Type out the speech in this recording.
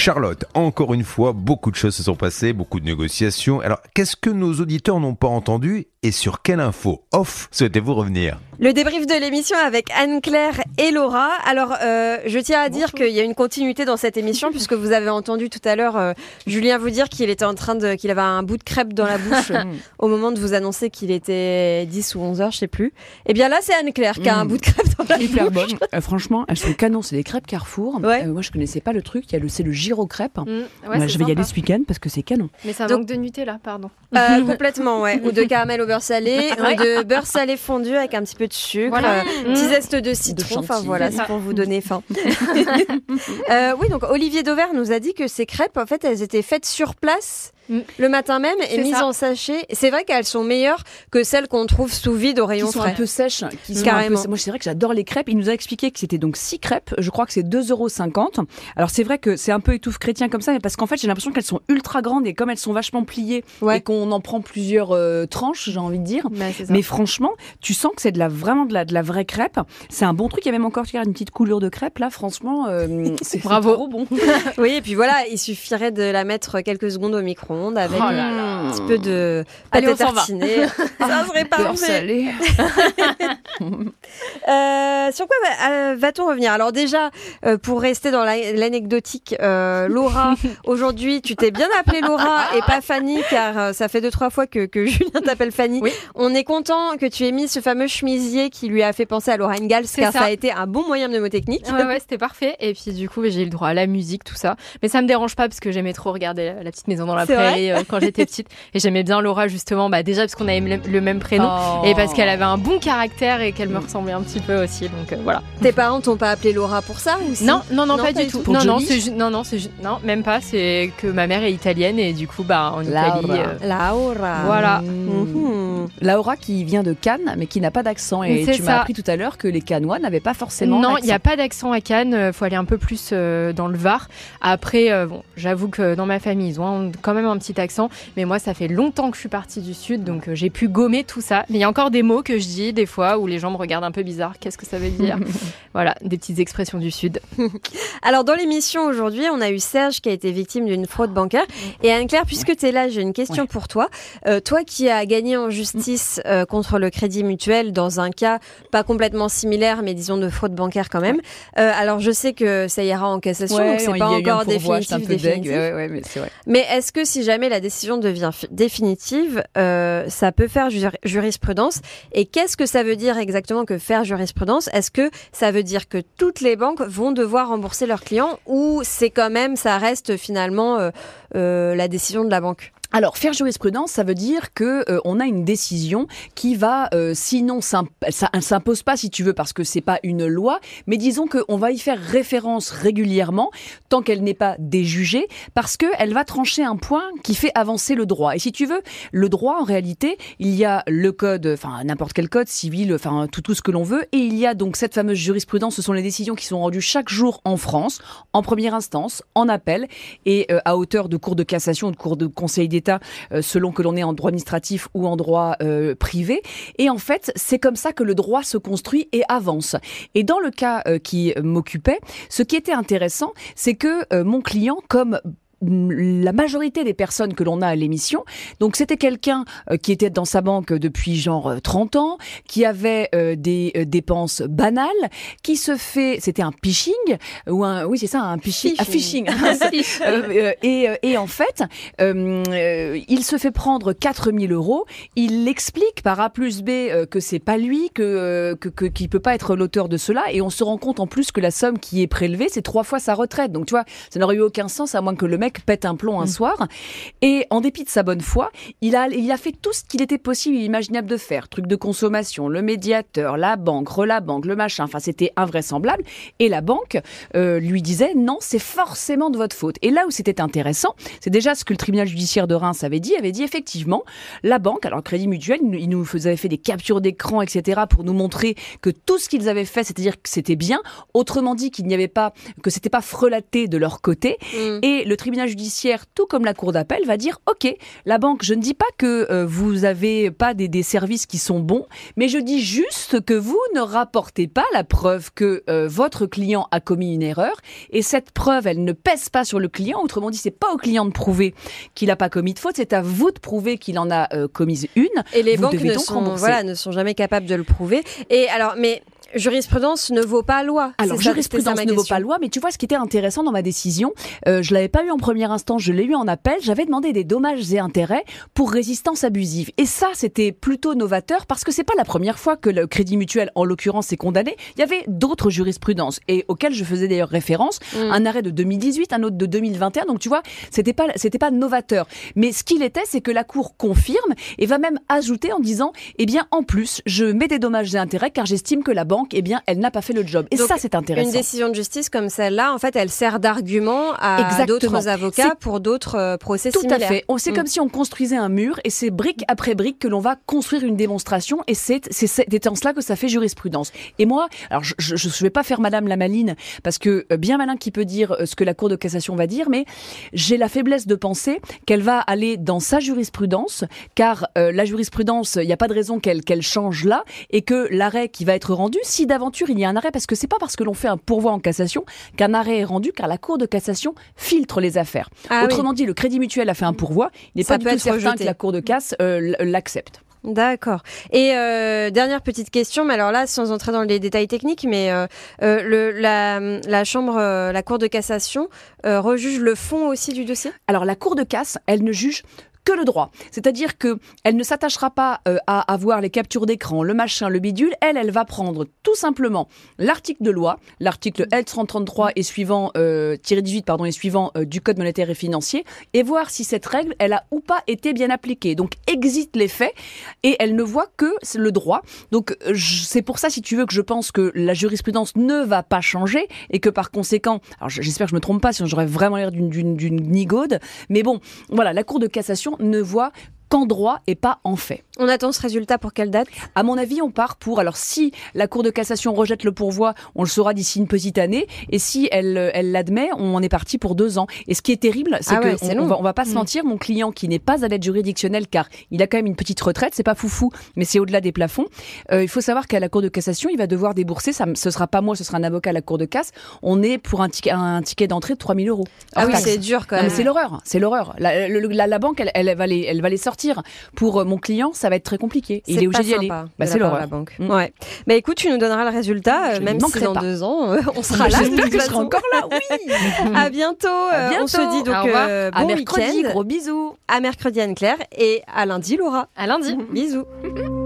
Charlotte, encore une fois, beaucoup de choses se sont passées, beaucoup de négociations. Alors, qu'est-ce que nos auditeurs n'ont pas entendu et sur quelle info off souhaitez-vous revenir? Le débrief de l'émission avec Anne-Claire et Laura. Alors, euh, je tiens à dire qu'il y a une continuité dans cette émission puisque vous avez entendu tout à l'heure euh, Julien vous dire qu'il était en train de, qu'il avait un bout de crêpe dans la bouche euh, au moment de vous annoncer qu'il était 10 ou 11 heures, je sais plus. Et bien là, c'est Anne-Claire qui a un Mm. bout de crêpe dans la Hyper bouche. bonne. Euh, franchement, elles sont canon. C'est des crêpes Carrefour. Ouais. Euh, moi, je connaissais pas le truc. Il y a le, c'est le gyro crêpe. Mm, ouais, Bah, je vais y aller ce week-end parce que c'est canon. Mais ça Donc- manque de Nutella, pardon. Euh, complètement, ouais. Ou de caramel au beurre salé, ou de beurre salé fondu avec un petit peu de sucre, Voilà. euh, petit zeste de citron. Enfin voilà, C'est pour vous donner faim. Euh, oui, donc Olivier Dauvert nous a dit que ces crêpes, en fait, elles étaient faites sur place. Mm. Le matin même et C'est mises ça. en sachet. C'est vrai qu'elles sont meilleures que celles qu'on trouve sous vide au Qui rayon sont frais. un peu sèches. Qui sont Carrément. un peu- Moi, c'est vrai que j'adore les crêpes. Il nous a expliqué que c'était donc 6 crêpes. Je crois que c'est 2,50 euros. Alors, c'est vrai que c'est un peu étouffe chrétien comme ça, mais parce qu'en fait, j'ai l'impression qu'elles sont ultra grandes et comme elles sont vachement pliées Ouais. et qu'on en prend plusieurs euh, tranches, j'ai envie de dire. Bah. Mais franchement, tu sens que c'est de la vraiment de la, de la vraie crêpe. C'est un bon truc. Il y a même encore une petite couleur de crêpe là. Franchement, euh, c'est Bravo. trop bon. Oui, et puis voilà, il suffirait de la mettre quelques secondes au micro-ondes avec Oh là là. un petit peu de Allez, pâte on s'en va. tartinée. Ça serait parfait. Euh, sur quoi va- euh, va-t-on revenir? Alors déjà, euh, pour rester dans la- l'anecdotique, euh, Laura, aujourd'hui, tu t'es bien appelée Laura et pas Fanny, car ça fait deux trois fois que, que Julien t'appelle Fanny. Oui. On est content que tu aies mis ce fameux chemisier qui lui a fait penser à Laura Ingalls, car ça. ça. a été un bon moyen mnémotechnique. Ouais, ouais, c'était parfait. Et puis, du coup, j'ai eu le droit à la musique, tout ça. Mais ça me dérange pas parce que j'aimais trop regarder La Petite Maison dans la C'est euh, quand j'étais petite. Et j'aimais bien Laura, justement, bah, déjà parce qu'on avait le le même prénom. Et parce qu'elle avait un bon caractère et qu'elle me ressemblait un petit peu aussi. Donc euh, voilà. Tes parents t'ont pas appelé Laura pour ça ou si Non, non, non, Non, pas, pas du tout. tout. Non, non, non, même pas. C'est que ma mère est italienne et du coup, bah, en Laura. Italie. euh, Laura. Voilà. Laura qui vient de Cannes, mais qui n'a pas d'accent. Et tu m'as appris tout à l'heure que les Cannois n'avaient pas forcément. Non, il n'y a pas d'accent à Cannes. euh, faut aller un peu plus euh, dans le Var. Après, euh, bon, j'avoue que dans ma famille, ils ont quand même un petit accent. Mais moi, ça fait longtemps que je suis partie du Sud, donc euh, j'ai pu gommer tout ça. Mais il y a encore des mots que je dis des fois où les gens me regardent un peu bizarre. Qu'est-ce que ça veut dire Voilà, des petites expressions du Sud. Alors dans l'émission aujourd'hui, on a eu Serge qui a été victime d'une fraude bancaire. Et Anne-Claire, puisque tu es là, j'ai une question Ouais. pour toi. Euh, toi qui as gagné en justice euh, contre le Crédit Mutuel dans un cas pas complètement similaire, mais disons de fraude bancaire quand même. Euh, alors je sais que ça ira en cassation, donc c'est pas encore définitif. un peu deg. définitif. Ouais, ouais, mais c'est vrai. Mais est-ce que si jamais la décision devient fi- définitive, euh, ça peut faire ju- jurisprudence? Et qu'est-ce que ça veut dire exactement que faire jurisprudence? Est-ce que ça veut dire que toutes les banques vont devoir rembourser leurs clients ou c'est quand même, ça reste finalement la décision de la banque? Alors, faire jurisprudence, ça veut dire que euh, on a une décision qui va, euh, sinon, ça ne s'impose pas si tu veux, parce que c'est pas une loi, mais disons qu'on va y faire référence régulièrement, tant qu'elle n'est pas déjugée, parce qu'elle va trancher un point qui fait avancer le droit. Et si tu veux, le droit, en réalité, il y a le code, enfin n'importe quel code civil, enfin tout, tout ce que l'on veut, et il y a donc cette fameuse jurisprudence, ce sont les décisions qui sont rendues chaque jour en France, en première instance, en appel, et euh, à hauteur de cour de cassation de cour de conseil d'État, euh, selon que l'on est en droit administratif ou en droit euh, privé. Et en fait, c'est comme ça que le droit se construit et avance. Et dans le cas euh, qui m'occupait, ce qui était intéressant, c'est que mon client, comme mm, la majorité des personnes que l'on a à l'émission. Donc c'était quelqu'un euh, qui était dans sa banque depuis genre euh, 30 ans, qui avait euh, des euh, dépenses banales, qui se fait, c'était un phishing ou un, oui c'est ça, un phishing, un phishing. Euh, euh, et, euh, et en fait, euh, euh, il se fait prendre 4000 euros. Il explique par A plus B euh, que c'est pas lui, que euh, que que- qu'il peut pas être l'auteur de cela. Et on se rend compte en plus que la somme qui est prélevée, c'est trois fois sa retraite. Donc tu vois, ça n'aurait eu aucun sens à moins que le mec pète un plomb un soir. Et en dépit de sa bonne foi, il a il a fait tout ce qu'il était possible et imaginable de faire. Truc de consommation, le médiateur, la banque, la banque, le machin. Enfin, c'était invraisemblable. Et la banque euh, lui disait non, c'est forcément de votre faute. Et là où c'était intéressant, c'est déjà ce que le tribunal judiciaire de Reims avait dit, avait dit effectivement, la banque, alors le Crédit Mutuel, il nous- faisait fait des captures d'écran, etc., pour nous montrer que tout ce qu'ils avaient fait, c'est-à-dire que c'était bien. Autrement dit, qu'il n'y avait pas, que c'était pas frelaté de leur côté. Mm. Et le tribunal tribunal judiciaire, tout comme la cour d'appel, va dire OK, la banque, je ne dis pas que euh, vous avez pas des, des, services qui sont bons, mais je dis juste que vous ne rapportez pas la preuve que euh, votre client a commis une erreur et cette preuve, elle ne pèse pas sur le client. Autrement dit, c'est pas au client de prouver qu'il n'a pas commis de faute, c'est à vous de prouver qu'il en a euh, commise une. Et les banques ne sont, voilà, ne sont jamais capables de le prouver. Et alors, mais jurisprudence ne vaut pas loi. Alors, jurisprudence ne vaut pas loi, mais tu vois, ce qui était intéressant dans ma décision, euh, je l'avais pas eu en premier instant, je l'ai eu en appel, j'avais demandé des dommages et intérêts pour résistance abusive. Et ça, c'était plutôt novateur parce que c'est pas la première fois que le Crédit Mutuel, en l'occurrence, est condamné. Il y avait d'autres jurisprudences et auxquelles je faisais d'ailleurs référence. Mm. Un arrêt de 2018, un autre de 2021. Donc, tu vois, c'était pas, c'était pas novateur. Mais ce qu'il était, c'est que la Cour confirme et va même ajouter en disant, eh bien, en plus, je mets des dommages et intérêts car j'estime que la banque eh bien, elle n'a pas fait le job. Et ça, c'est intéressant. Une décision de justice comme celle-là, en fait, elle sert d'argument à d'autres avocats pour d'autres euh, procès Tout similaires. à fait. C'est mm. comme si on construisait un mur et c'est brique après brique que l'on va construire une démonstration et c'est en cela que ça fait jurisprudence. Et moi, alors je ne vais pas faire Madame la maline parce que euh, bien malin qui peut dire euh, ce que la Cour de cassation va dire, mais j'ai la faiblesse de penser qu'elle va aller dans sa jurisprudence car la jurisprudence, il n'y a pas de raison qu'elle qu'elle change là et que l'arrêt qui va être rendu, si d'aventure il y a un arrêt, parce que c'est pas parce que l'on fait un pourvoi en cassation qu'un arrêt est rendu, car la Cour de cassation filtre les affaires. Ah Autrement dit, le Crédit Mutuel a fait un pourvoi, il n'est pas du tout certain que la Cour de casse euh, l'accepte. D'accord. Et euh, dernière petite question, mais alors là, sans entrer dans les détails techniques, mais euh, le, la, la, chambre, la Cour de cassation rejuge le fond aussi du dossier? Alors la Cour de casse, elle ne juge que le droit. C'est-à-dire que elle ne s'attachera pas euh, à avoir les captures d'écran, le machin, le bidule. Elle, elle va prendre tout simplement l'article de loi, l'article L133 et suivant, euh, 18 pardon, et suivant euh, du Code monétaire et financier, et voir si cette règle, elle a ou pas été bien appliquée. Donc, existe les faits et elle ne voit que le droit. Donc, c'est pour ça, si tu veux, que je pense que la jurisprudence ne va pas changer et que par conséquent, alors j'espère que je me trompe pas, sinon j'aurais vraiment l'air d'une nigaude, mais bon, voilà, la Cour de cassation ne voit qu'en droit et pas en fait. On attend ce résultat pour quelle date? À mon avis, on part pour. Alors, si la Cour de cassation rejette le pourvoi, on le saura d'ici une petite année. Et si elle elle l'admet, on est parti pour deux ans. Et ce qui est terrible, c'est ah que on, va, on va pas se mm. mentir, mon client qui n'est pas à l'aide juridictionnelle, car il a quand même une petite retraite, c'est pas foufou, mais c'est au-delà des plafonds. Euh, il faut savoir qu'à la Cour de cassation, il va devoir débourser. Ça, ce sera pas moi, ce sera un avocat à la Cour de casse. On est pour un ticket, un ticket d'entrée de 3000 euros. Ah oui, c'est dur quand même. C'est l'horreur, c'est l'horreur. La, la, banque, elle, elle, va les, elle va les sortir pour euh, mon client, ça va être très compliqué. il est obligé d'y aller. Bah, c'est la banque. Mm. Ouais. Bah écoute, tu nous donneras le résultat, euh, même si dans deux ans, euh, on sera là. J'espère que je serai encore là. Oui. à bientôt. On se dit donc bon à mercredi. Gros bisous. À mercredi Anne Claire et à lundi Laura. À lundi. bisous.